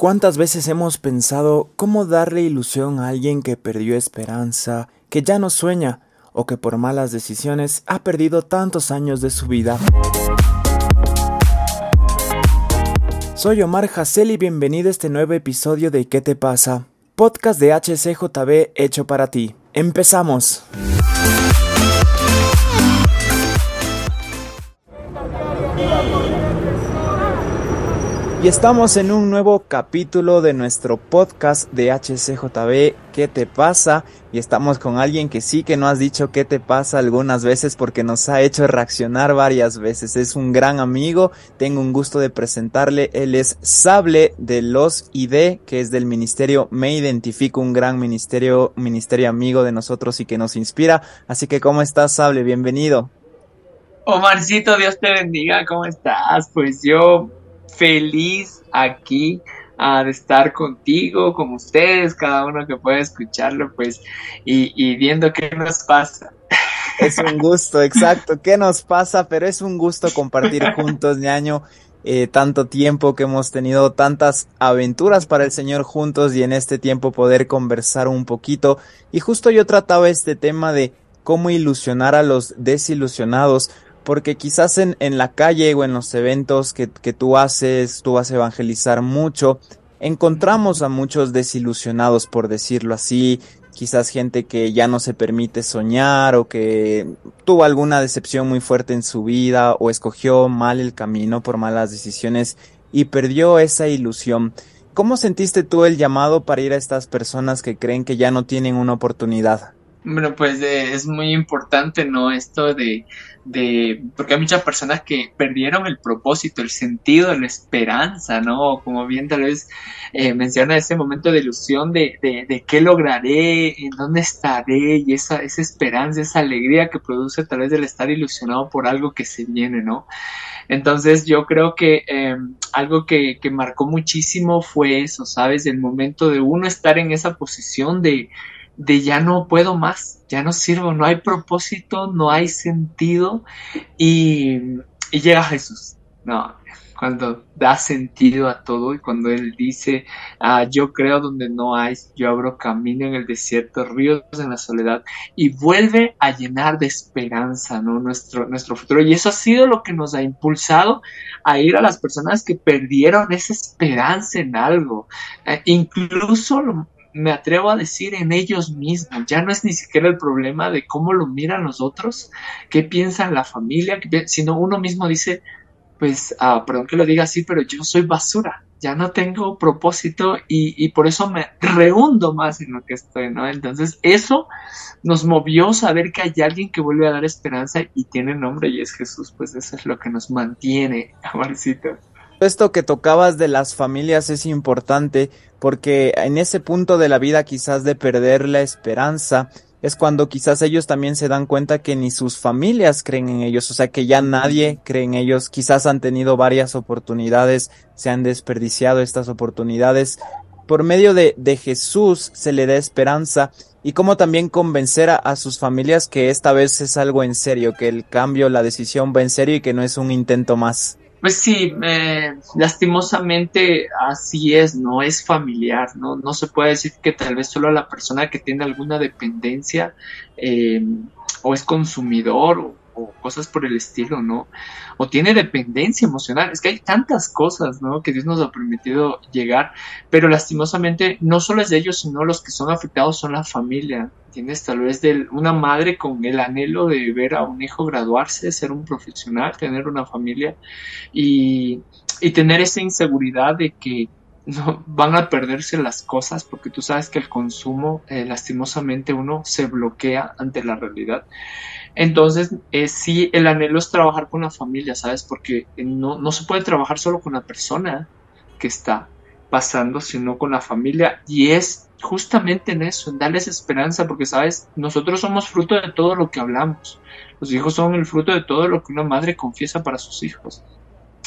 ¿Cuántas veces hemos pensado cómo darle ilusión a alguien que perdió esperanza, que ya no sueña o que por malas decisiones ha perdido tantos años de su vida? Soy Omar Hassel y bienvenido a este nuevo episodio de ¿Qué te pasa? Podcast de HCJB hecho para ti. Empezamos. Y estamos en un nuevo capítulo de nuestro podcast de HCJB, ¿qué te pasa? Y estamos con alguien que sí que no has dicho qué te pasa algunas veces porque nos ha hecho reaccionar varias veces. Es un gran amigo, tengo un gusto de presentarle. Él es Sable de los ID, que es del ministerio Me Identifico, un gran ministerio, ministerio amigo de nosotros y que nos inspira. Así que, ¿cómo estás, Sable? Bienvenido. Omarcito, Dios te bendiga, ¿cómo estás? Pues yo feliz aquí de estar contigo, con ustedes, cada uno que pueda escucharlo, pues, y, viendo qué nos pasa. Es un gusto, exacto. ¿Qué nos pasa? Pero es un gusto compartir juntos, ñaño. Eh, tanto tiempo que hemos tenido tantas aventuras para el Señor juntos y en este tiempo poder conversar un poquito. Y justo yo trataba este tema de cómo ilusionar a los desilusionados, porque quizás en, la calle o en los eventos que, que tú haces, tú vas a evangelizar mucho, encontramos a muchos desilusionados, por decirlo así, quizás gente que ya no se permite soñar o que tuvo alguna decepción muy fuerte en su vida o escogió mal el camino por malas decisiones y perdió esa ilusión. ¿Cómo sentiste tú el llamado para ir a estas personas que creen que ya no tienen una oportunidad? Bueno, pues es muy importante, ¿no? Esto de, de, porque hay muchas personas que perdieron el propósito, el sentido, la esperanza, ¿no? Como bien tal vez eh, menciona ese momento de ilusión de, de, de, qué lograré, en dónde estaré y esa, esa esperanza, esa alegría que produce tal vez el estar ilusionado por algo que se viene, ¿no? Entonces yo creo que eh, algo que, que marcó muchísimo fue eso, ¿sabes? El momento de uno estar en esa posición de de ya no puedo más, ya no sirvo, no hay propósito, no hay sentido y, llega Jesús, no, cuando da sentido a todo y cuando Él dice, ah, yo creo donde no hay, yo abro camino en el desierto, ríos en la soledad y vuelve a llenar de esperanza ¿no? nuestro, nuestro futuro. Y eso ha sido lo que nos ha impulsado a ir a las personas que perdieron esa esperanza en algo. Eh, incluso me atrevo a decir en ellos mismos. Ya no es ni siquiera el problema de cómo lo miran los otros, qué piensan la familia, sino uno mismo dice, pues, ah, perdón que lo diga así, pero yo soy basura, ya no tengo propósito y, por eso me rehundo más en lo que estoy, ¿no? Entonces, eso nos movió saber que hay alguien que vuelve a dar esperanza y tiene nombre y es Jesús, pues eso es lo que nos mantiene, amorcito. Esto que tocabas de las familias es importante porque en ese punto de la vida quizás de perder la esperanza es cuando quizás ellos también se dan cuenta que ni sus familias creen en ellos, o sea que ya nadie cree en ellos, quizás han tenido varias oportunidades, se han desperdiciado estas oportunidades. Por medio de, de Jesús se le da esperanza y cómo también convencer a, a, sus familias que esta vez es algo en serio, que el cambio, la decisión va en serio y que no es un intento más. Pues sí, eh, lastimosamente así es, no es familiar, ¿no? No se puede decir que tal vez solo la persona que tiene alguna dependencia eh, o es consumidor o, o cosas por el estilo, ¿no? O tiene dependencia emocional. Es que hay tantas cosas, ¿no? Que Dios nos ha permitido llegar, pero lastimosamente no solo es de ellos, sino los que son afectados son la familia. Tienes tal vez de una madre con el anhelo de ver a un hijo graduarse, ser un profesional, tener una familia y, y tener esa inseguridad de que no, van a perderse las cosas porque tú sabes que el consumo eh, lastimosamente uno se bloquea ante la realidad. Entonces, eh, sí, el anhelo es trabajar con la familia, ¿sabes? Porque no, no se puede trabajar solo con la persona que está pasando, sino con la familia. Y es justamente en eso, en darles esperanza, porque, ¿sabes? Nosotros somos fruto de todo lo que hablamos. Los hijos son el fruto de todo lo que una madre confiesa para sus hijos.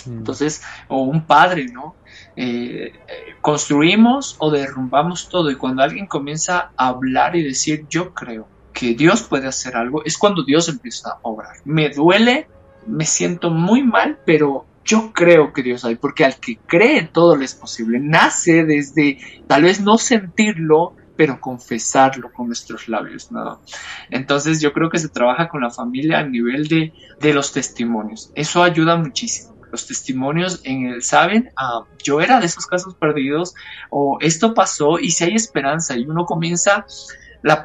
Mm. Entonces, o un padre, ¿no? Eh, construimos o derrumbamos todo y cuando alguien comienza a hablar y decir yo creo que Dios puede hacer algo, es cuando Dios empieza a obrar. Me duele, me siento muy mal, pero yo creo que Dios hay, porque al que cree todo le es posible. Nace desde tal vez no sentirlo, pero confesarlo con nuestros labios, ¿no? Entonces yo creo que se trabaja con la familia a nivel de, de los testimonios. Eso ayuda muchísimo. Los testimonios en el, ¿saben? Ah, yo era de esos casos perdidos o esto pasó y si hay esperanza y uno comienza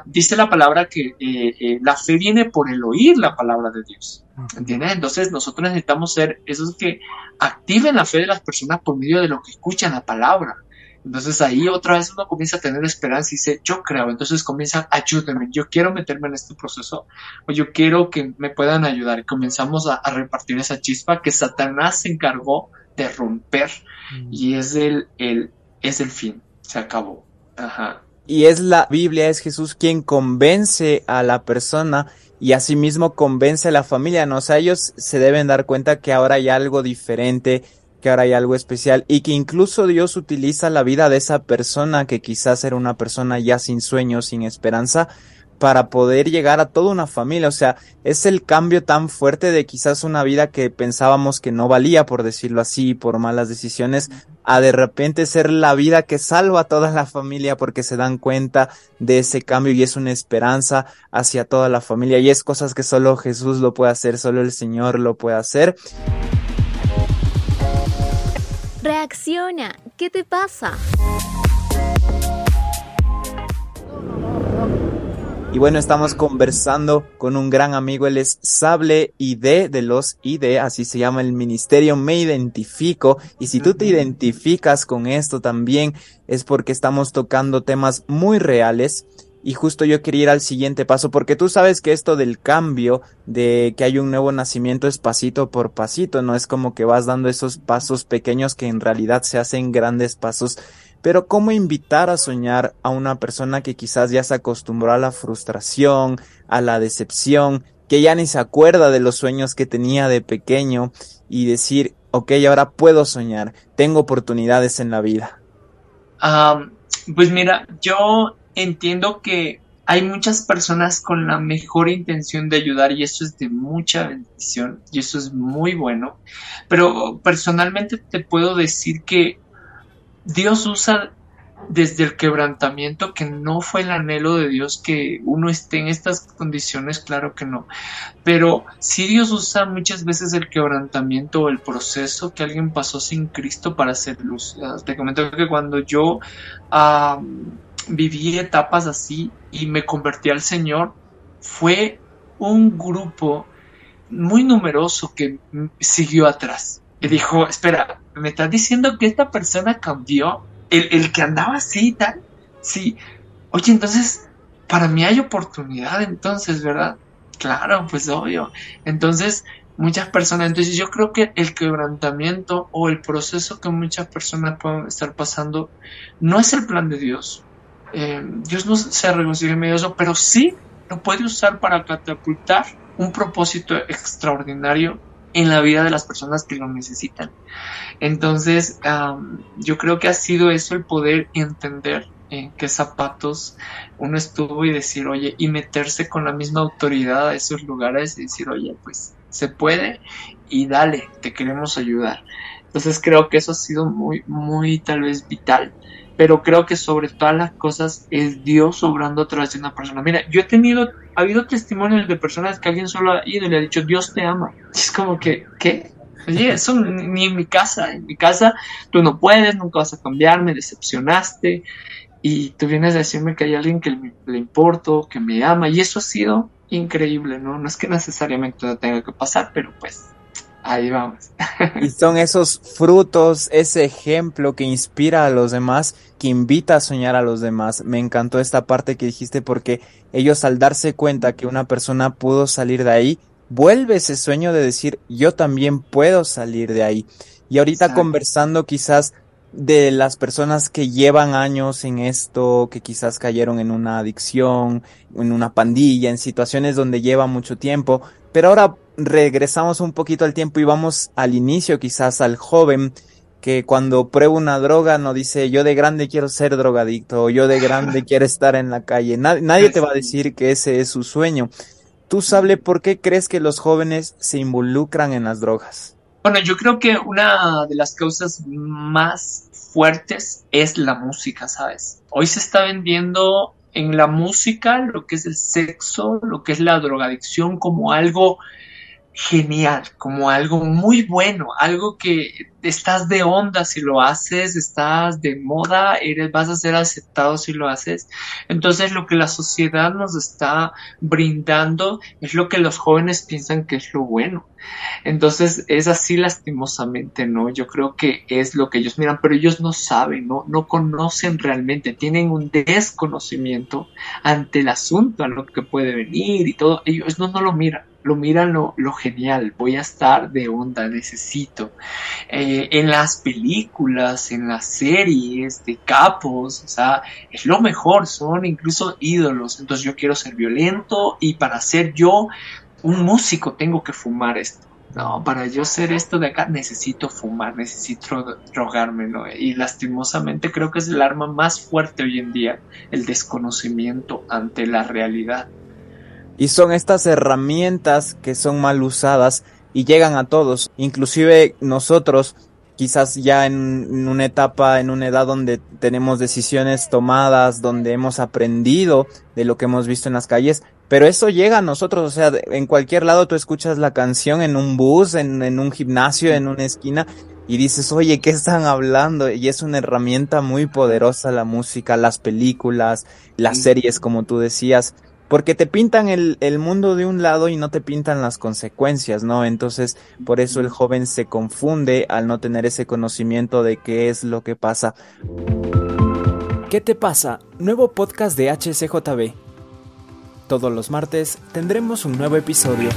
dice la palabra que eh, eh, la fe viene por el oír la palabra de Dios. ¿Entiendes? Entonces nosotros necesitamos ser esos que activen la fe de las personas por medio de lo que escuchan la palabra. Entonces ahí otra vez uno comienza a tener esperanza y dice, yo creo, entonces comienza, ayúdenme, yo quiero meterme en este proceso o yo quiero que me puedan ayudar. Y comenzamos a, repartir esa chispa que Satanás se encargó de romper y es el, el, es el fin, se acabó. Ajá. Y es la Biblia, es Jesús quien convence a la persona y asimismo convence a la familia, ¿no? O sea, ellos se deben dar cuenta que ahora hay algo diferente, que ahora hay algo especial y que incluso Dios utiliza la vida de esa persona que quizás era una persona ya sin sueño, sin esperanza, para poder llegar a toda una familia. O sea, es el cambio tan fuerte de quizás una vida que pensábamos que no valía, por decirlo así, por malas decisiones, a de repente ser la vida que salva a toda la familia porque se dan cuenta de ese cambio y es una esperanza hacia toda la familia y es cosas que solo Jesús lo puede hacer, solo el Señor lo puede hacer. Reacciona, ¿qué te pasa? Y bueno, estamos conversando con un gran amigo, él es Sable ID de los ID, así se llama el ministerio, me identifico. Y si tú te identificas con esto también, es porque estamos tocando temas muy reales. Y justo yo quería ir al siguiente paso, porque tú sabes que esto del cambio, de que hay un nuevo nacimiento es pasito por pasito, no es como que vas dando esos pasos pequeños que en realidad se hacen grandes pasos pero ¿cómo invitar a soñar a una persona que quizás ya se acostumbró a la frustración, a la decepción, que ya ni se acuerda de los sueños que tenía de pequeño y decir, ok, ahora puedo soñar, tengo oportunidades en la vida? pues mira, yo entiendo que hay muchas personas con la mejor intención de ayudar y eso es de mucha bendición y eso es muy bueno, pero personalmente te puedo decir que Dios usa desde el quebrantamiento, que no fue el anhelo de Dios que uno esté en estas condiciones, claro que no. Pero sí Dios usa muchas veces el quebrantamiento o el proceso que alguien pasó sin Cristo para hacer luz. Te comento que cuando yo viví etapas así y me convertí al Señor, fue un grupo muy numeroso que siguió atrás. Y dijo, espera, ¿me estás diciendo que esta persona cambió? ¿El, que andaba así y tal? Sí. Oye, entonces, para mí hay oportunidad entonces, ¿verdad? Claro, pues obvio. Entonces, muchas personas, entonces yo creo que el quebrantamiento o el proceso que muchas personas pueden estar pasando no es el plan de Dios. Eh, Dios no se en medio eso, pero sí lo puede usar para catapultar un propósito extraordinario en la vida de las personas que lo necesitan. Entonces, yo creo que ha sido eso el poder entender en qué zapatos uno estuvo y decir, oye, y meterse con la misma autoridad a esos lugares y decir, oye, pues se puede y dale, te queremos ayudar. Entonces creo que eso ha sido muy, muy tal vez vital pero creo que sobre todas las cosas es Dios obrando a través de una persona. Mira, yo he tenido, ha habido testimonios de personas que alguien solo ha ido y le ha dicho, Dios te ama. Es como que, ¿qué? Oye, eso ni en mi casa, en mi casa tú no puedes, nunca vas a cambiar, me decepcionaste y tú vienes a decirme que hay alguien que le, importo, que me ama y eso ha sido increíble, ¿no? No es que necesariamente tenga que pasar, pero pues Ahí vamos. y son esos frutos, ese ejemplo que inspira a los demás, que invita a soñar a los demás. Me encantó esta parte que dijiste porque ellos al darse cuenta que una persona pudo salir de ahí, vuelve ese sueño de decir yo también puedo salir de ahí. Y ahorita conversando quizás de las personas que llevan años en esto, que quizás cayeron en una adicción, en una pandilla, en situaciones donde lleva mucho tiempo, pero ahora regresamos un poquito al tiempo y vamos al inicio, quizás al joven que cuando prueba una droga no dice yo de grande quiero ser drogadicto o yo de grande quiero estar en la calle. nadie te va a decir que ese es su sueño. Tú sabes por qué crees que los jóvenes se involucran en las drogas. Bueno, yo creo que una de las causas más fuertes es la música, ¿sabes? Hoy se está vendiendo en la música lo que es el sexo, lo que es la drogadicción como algo genial, como algo muy bueno, algo que estás de onda si lo haces, estás de moda, eres, vas a ser aceptado si lo haces. Entonces lo que la sociedad nos está brindando es lo que los jóvenes piensan que es lo bueno. Entonces es así lastimosamente, ¿no? Yo creo que es lo que ellos miran, pero ellos no saben, ¿no? No conocen realmente, tienen un desconocimiento ante el asunto, a lo que puede venir y todo. Ellos no, no lo miran lo miran lo, genial, voy a estar de onda, necesito. Eh, en las películas, en las series de capos, o sea, es lo mejor, son incluso ídolos, entonces yo quiero ser violento y para ser yo un músico tengo que fumar esto. No, para yo ser esto de acá necesito fumar, necesito drogarme, ¿no? Y lastimosamente creo que es el arma más fuerte hoy en día, el desconocimiento ante la realidad. Y son estas herramientas que son mal usadas y llegan a todos, inclusive nosotros, quizás ya en una etapa, en una edad donde tenemos decisiones tomadas, donde hemos aprendido de lo que hemos visto en las calles, pero eso llega a nosotros, o sea, en cualquier lado tú escuchas la canción en un bus, en, en un gimnasio, en una esquina, y dices, oye, ¿qué están hablando? Y es una herramienta muy poderosa la música, las películas, las series, como tú decías porque te pintan el, el, mundo de un lado y no te pintan las consecuencias, ¿no? Entonces, por eso el joven se confunde al no tener ese conocimiento de qué es lo que pasa. ¿Qué te pasa? Nuevo podcast de HCJB. Todos los martes tendremos un nuevo episodio.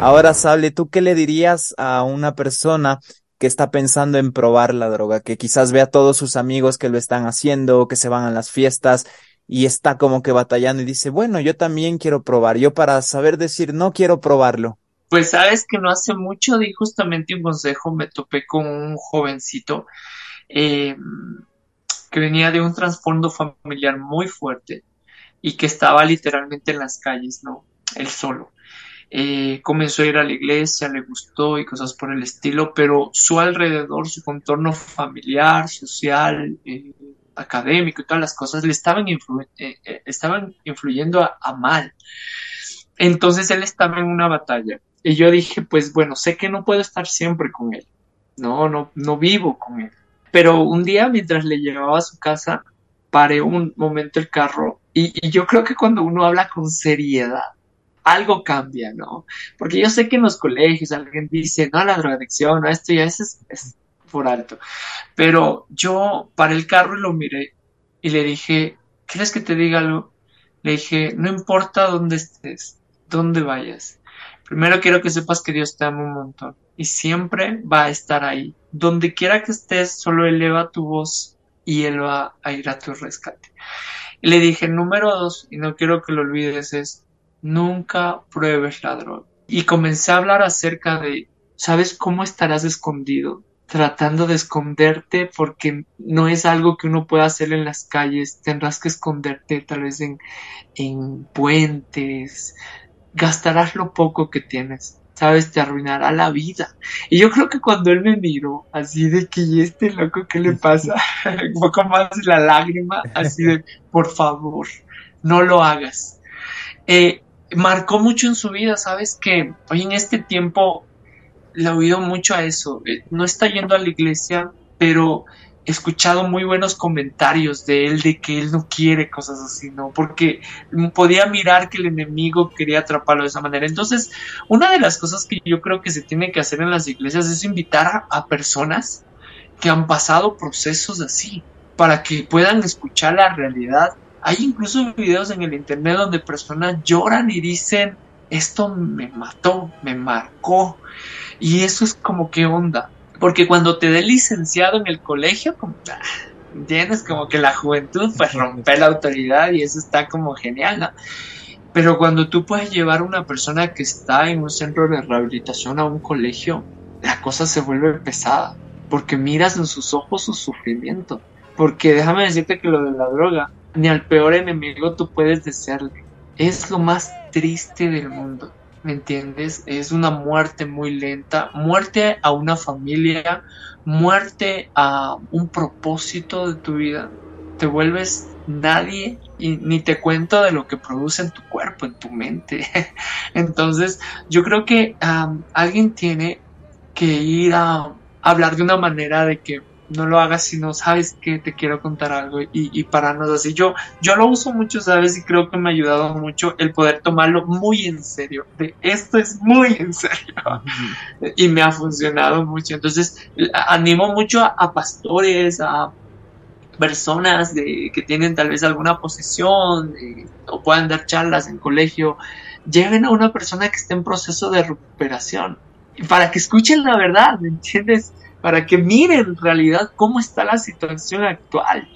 Ahora, Sable, ¿tú qué le dirías a una persona que está pensando en probar la droga, que quizás ve a todos sus amigos que lo están haciendo, que se van a las fiestas y está como que batallando y dice, bueno, yo también quiero probar, yo para saber decir no quiero probarlo. Pues sabes que no hace mucho di justamente un consejo, me topé con un jovencito eh, que venía de un trasfondo familiar muy fuerte y que estaba literalmente en las calles, ¿no? Él solo. Eh, comenzó a ir a la iglesia, le gustó y cosas por el estilo, pero su alrededor, su contorno familiar, social, eh, académico y todas las cosas le estaban, eh, estaban influyendo a, mal. Entonces él estaba en una batalla y yo dije, pues bueno, sé que no puedo estar siempre con él, no, no, no vivo con él. Pero un día mientras le llevaba a su casa, paré un momento el carro y yo creo que cuando uno habla con seriedad, algo cambia, ¿no? Porque yo sé que en los colegios alguien dice, no, la drogadicción, no, esto ya es, es por alto. Pero yo paré el carro y lo miré y le dije, ¿quieres que te diga algo? Le dije, no importa dónde estés, dónde vayas. Primero quiero que sepas que Dios te ama un montón y siempre va a estar ahí. Donde quiera que estés, solo eleva tu voz y Él va a ir a tu rescate. Le dije, número dos, y no quiero que lo olvides, es nunca pruebes la droga. Y comencé a hablar acerca de, ¿sabes cómo estarás escondido? Tratando de esconderte porque no es algo que uno pueda hacer en las calles, tendrás que esconderte tal vez en, en puentes, gastarás lo poco que tienes, sabes, te arruinará la vida. Y yo creo que cuando él me miró, así de que, ¿y este loco qué le pasa? Un poco más la lágrima, así de, por favor, no lo hagas. Eh, marcó mucho en su vida, sabes que hoy en este tiempo le oído mucho a eso. Eh, no está yendo a la iglesia, pero he escuchado muy buenos comentarios de él de que él no quiere cosas así, ¿no? Porque podía mirar que el enemigo quería atraparlo de esa manera. Entonces, una de las cosas que yo creo que se tiene que hacer en las iglesias es invitar a personas que han pasado procesos así, para que puedan escuchar la realidad hay incluso videos en el internet donde personas lloran y dicen, esto me mató, me marcó. Y eso es como que onda. Porque cuando te dé licenciado en el colegio, como, ah, ¿entiendes? Como que la juventud pues rompe la autoridad y eso está como genial, ¿no? Pero cuando tú puedes llevar a una persona que está en un centro de rehabilitación a un colegio, la cosa se vuelve pesada. Porque miras en sus ojos su sufrimiento. Porque déjame decirte que lo de la droga ni al peor enemigo tú puedes desearle. Es lo más triste del mundo. ¿Me entiendes? Es una muerte muy lenta, muerte a una familia, muerte a un propósito de tu vida. Te vuelves nadie y ni te cuento de lo que produce en tu cuerpo, en tu mente. Entonces, yo creo que alguien tiene que ir a hablar de una manera de que no lo hagas si no sabes que te quiero contar algo y, y pararnos así. Yo, yo lo uso mucho, ¿sabes? Y creo que me ha ayudado mucho el poder tomarlo muy en serio. De esto es muy en serio. y me ha funcionado mucho. Entonces, animo mucho a, pastores, a personas de, que tienen tal vez alguna posición o puedan dar charlas en colegio. Lleven a una persona que esté en proceso de recuperación para que escuchen la verdad, ¿me entiendes? Para que miren en realidad cómo está la situación actual.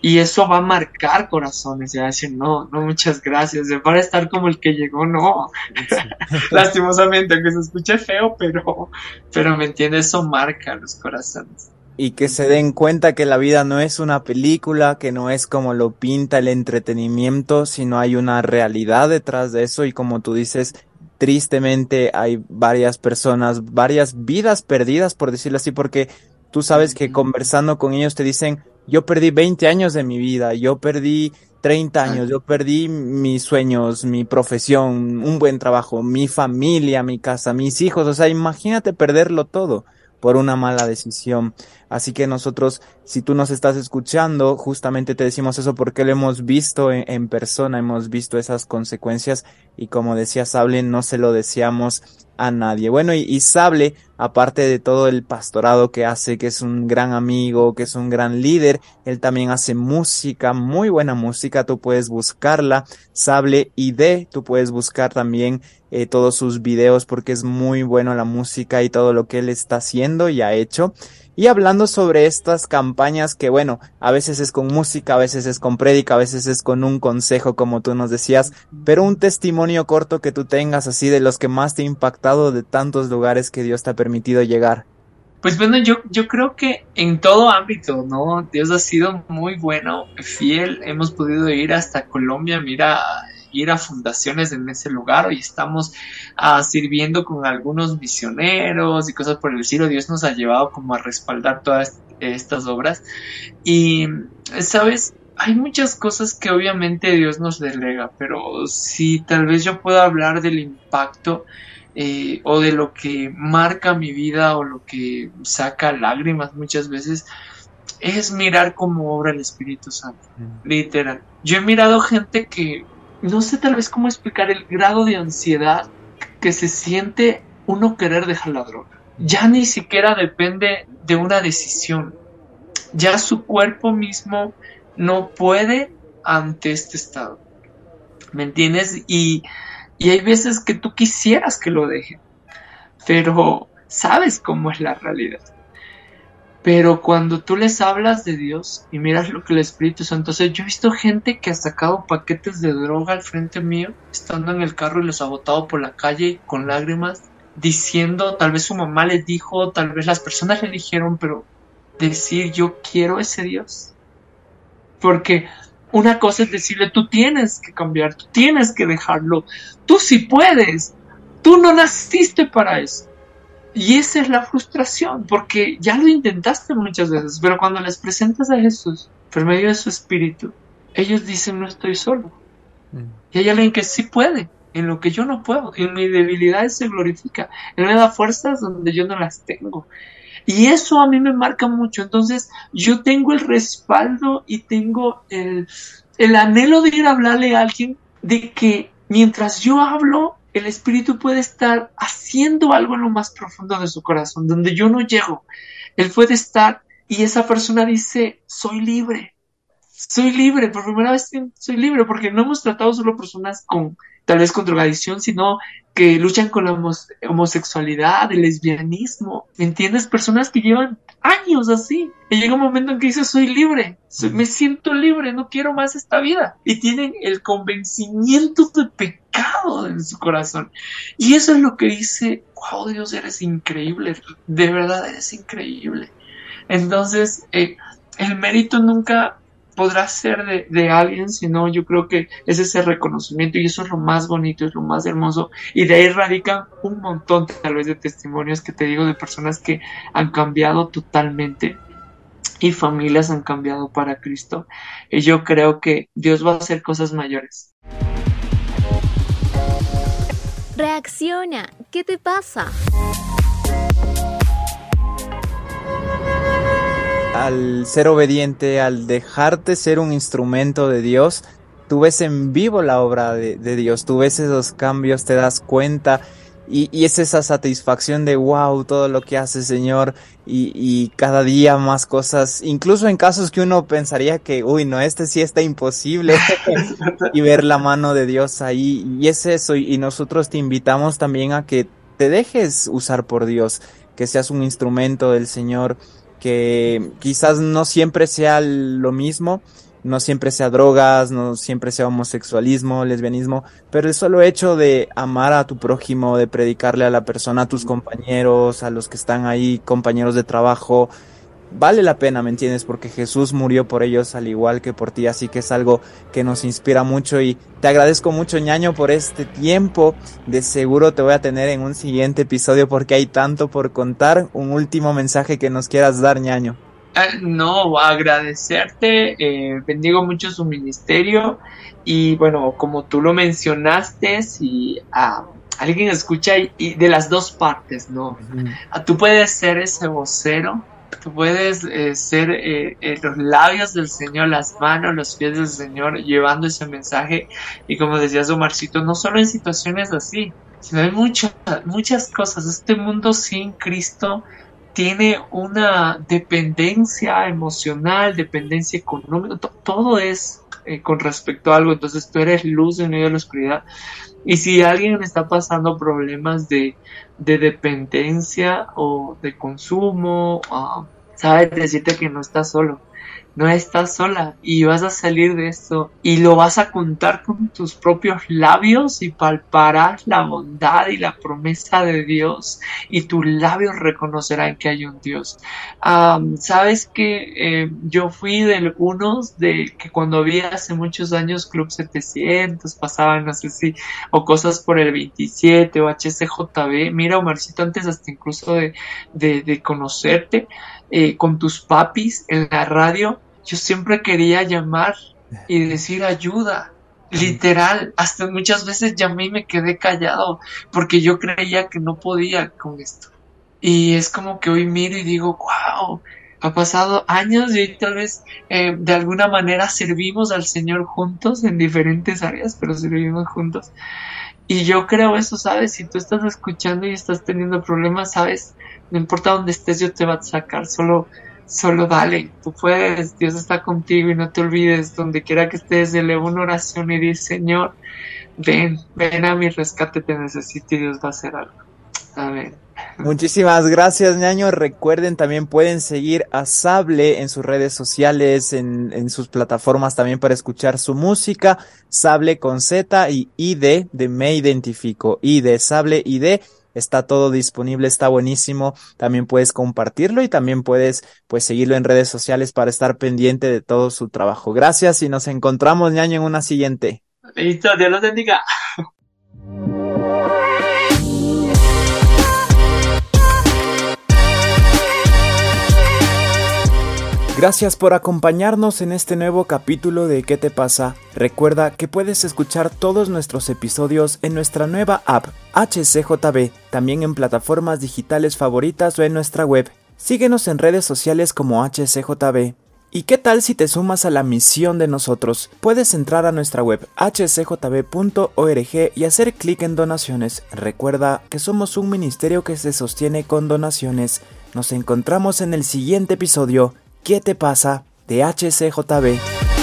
Y eso va a marcar corazones. Y va a decir, no, no, muchas gracias. Para estar como el que llegó, no. Lastimosamente, aunque se escuche feo, pero, pero me entiendes, eso marca los corazones. Y que se den cuenta que la vida no es una película, que no es como lo pinta el entretenimiento, sino hay una realidad detrás de eso. Y como tú dices, tristemente hay varias personas, varias vidas perdidas, por decirlo así, porque tú sabes que conversando con ellos te dicen, yo perdí 20 años de mi vida, yo perdí 30 años, yo perdí mis sueños, mi profesión, un buen trabajo, mi familia, mi casa, mis hijos, o sea, imagínate perderlo todo por una mala decisión. Así que nosotros, si tú nos estás escuchando, justamente te decimos eso porque lo hemos visto en, persona, hemos visto esas consecuencias y como decía Sable, no se lo deseamos a nadie. Bueno, y, Sable, aparte de todo el pastorado que hace, que es un gran amigo, que es un gran líder, él también hace música, muy buena música, tú puedes buscarla, Sable ID, tú puedes buscar también eh, todos sus videos porque es muy bueno la música y todo lo que él está haciendo y ha hecho. Y hablando sobre estas campañas que bueno, a veces es con música, a veces es con prédica, a veces es con un consejo como tú nos decías, pero un testimonio corto que tú tengas así de los que más te ha impactado de tantos lugares que Dios te ha permitido llegar. Pues bueno, yo, yo creo que en todo ámbito, ¿no? Dios ha sido muy bueno, fiel, hemos podido ir hasta Colombia, mira, ir a fundaciones en ese lugar. y estamos ah, sirviendo con algunos misioneros y cosas por el estilo. Dios nos ha llevado como a respaldar todas estas obras. Y, ¿sabes? Hay muchas cosas que obviamente Dios nos delega, pero si tal vez yo puedo hablar del impacto eh, o de lo que marca mi vida o lo que saca lágrimas muchas veces, es mirar cómo obra el Espíritu Santo, mm. literal. Yo he mirado gente que no sé tal vez cómo explicar el grado de ansiedad que se siente uno querer dejar la droga. Ya ni siquiera depende de una decisión. Ya su cuerpo mismo no puede ante este estado. ¿Me entiendes? Y, y hay veces que tú quisieras que lo dejen, pero sabes cómo es la realidad. Pero cuando tú les hablas de Dios y miras lo que el Espíritu Santo hace, yo he visto gente que ha sacado paquetes de droga al frente mío, estando en el carro y los ha botado por la calle con lágrimas, diciendo, tal vez su mamá les dijo, tal vez las personas le dijeron, pero decir yo quiero ese Dios. Porque una cosa es decirle, tú tienes que cambiar, tú tienes que dejarlo, tú sí puedes, tú no naciste para eso. Y esa es la frustración, porque ya lo intentaste muchas veces, pero cuando les presentas a Jesús por medio de su espíritu, ellos dicen no estoy solo. Mm. Y hay alguien que sí puede, en lo que yo no puedo, en mi debilidad se glorifica, Él me da fuerzas donde yo no las tengo. Y eso a mí me marca mucho. Entonces yo tengo el respaldo y tengo el, el anhelo de ir a hablarle a alguien de que mientras yo hablo, el espíritu puede estar haciendo algo en lo más profundo de su corazón, donde yo no llego. Él puede estar y esa persona dice, soy libre, soy libre, por primera vez soy libre, porque no hemos tratado solo personas con tal vez con drogadicción, sino que luchan con la homosexualidad, el lesbianismo, ¿me entiendes? Personas que llevan años así. Y llega un momento en que dice, soy libre, me siento libre, no quiero más esta vida. Y tienen el convencimiento de pecado en su corazón. Y eso es lo que dice, wow, Dios, eres increíble, de verdad eres increíble. Entonces, eh, el mérito nunca podrá ser de, de, alguien, sino yo creo que es ese reconocimiento y eso es lo más bonito, es lo más hermoso. Y de ahí radica un montón tal vez de testimonios que te digo de personas que han cambiado totalmente y familias han cambiado para Cristo. Y yo creo que Dios va a hacer cosas mayores. Reacciona, ¿qué te pasa? Al ser obediente, al dejarte ser un instrumento de Dios, tú ves en vivo la obra de, Dios, tú ves esos cambios, te das cuenta y, es esa satisfacción de wow, todo lo que hace Señor y, y, cada día más cosas, incluso en casos que uno pensaría que, uy, no, este sí está imposible y ver la mano de Dios ahí y es eso y nosotros te invitamos también a que te dejes usar por Dios, que seas un instrumento del Señor que quizás no siempre sea lo mismo, no siempre sea drogas, no siempre sea homosexualismo, lesbianismo, pero el solo hecho de amar a tu prójimo, de predicarle a la persona, a tus compañeros, a los que están ahí, compañeros de trabajo, vale la pena, ¿me entiendes? Porque Jesús murió por ellos al igual que por ti, así que es algo que nos inspira mucho y te agradezco mucho, ñaño, por este tiempo. De seguro te voy a tener en un siguiente episodio porque hay tanto por contar. Un último mensaje que nos quieras dar, ñaño. Ah, no, agradecerte, eh, bendigo mucho su ministerio y bueno, como tú lo mencionaste, si ah, alguien escucha y, de las dos partes, ¿no? Ah, tú puedes ser ese vocero Tú puedes eh, ser eh, eh, los labios del Señor, las manos, los pies del Señor, llevando ese mensaje. Y como decía Omarcito, no solo en situaciones así, sino hay muchas, muchas cosas. Este mundo sin Cristo tiene una dependencia emocional, dependencia económica, todo es con respecto a algo. Entonces tú eres luz en medio de la oscuridad. Y si alguien está pasando problemas de, de dependencia o de consumo, uh, sabes decirte que no estás solo no estás sola y vas a salir de esto y lo vas a contar con tus propios labios y palparás la bondad y la promesa de Dios y tus labios reconocerán que hay un Dios. Sabes que eh, yo fui de algunos de que cuando había hace muchos años Club 700 pasaban no sé si o cosas por el 27 o HCJB. Mira Omarcito antes hasta incluso de, de conocerte eh, con tus papis en la radio, yo siempre quería llamar y decir ayuda. Literal, hasta muchas veces llamé y me quedé callado porque yo creía que no podía con esto. Y es como que hoy miro y digo, wow, ha pasado años y tal vez eh, de alguna manera servimos al Señor juntos en diferentes áreas, pero servimos juntos. Y yo creo eso, ¿sabes? Si tú estás escuchando y estás teniendo problemas, ¿sabes? No importa dónde estés, yo te va a sacar. Solo, solo dale. Tú puedes. Dios está contigo y no te olvides. Donde quiera que estés, eleva una oración y dice, Señor, ven, ven a mi rescate, te necesito y Dios va a hacer algo. Muchísimas gracias, ñaño. Recuerden, también pueden seguir a Sable en sus redes sociales, en, en, sus plataformas también para escuchar su música. Sable con Z y ID de Me Identifico. ID, Sable ID. Está todo disponible, está buenísimo. También puedes compartirlo y también puedes pues seguirlo en redes sociales para estar pendiente de todo su trabajo. Gracias y nos encontramos, ñaño, en una siguiente. Listo, Dios los bendiga. Gracias por acompañarnos en este nuevo capítulo de ¿Qué te pasa? Recuerda que puedes escuchar todos nuestros episodios en nuestra nueva app HCJB, también en plataformas digitales favoritas o en nuestra web. Síguenos en redes sociales como HCJB. ¿Y qué tal si te sumas a la misión de nosotros? Puedes entrar a nuestra web hcjb.org y hacer clic en donaciones. Recuerda que somos un ministerio que se sostiene con donaciones. Nos encontramos en el siguiente episodio. ¿Qué te pasa? de HCJB.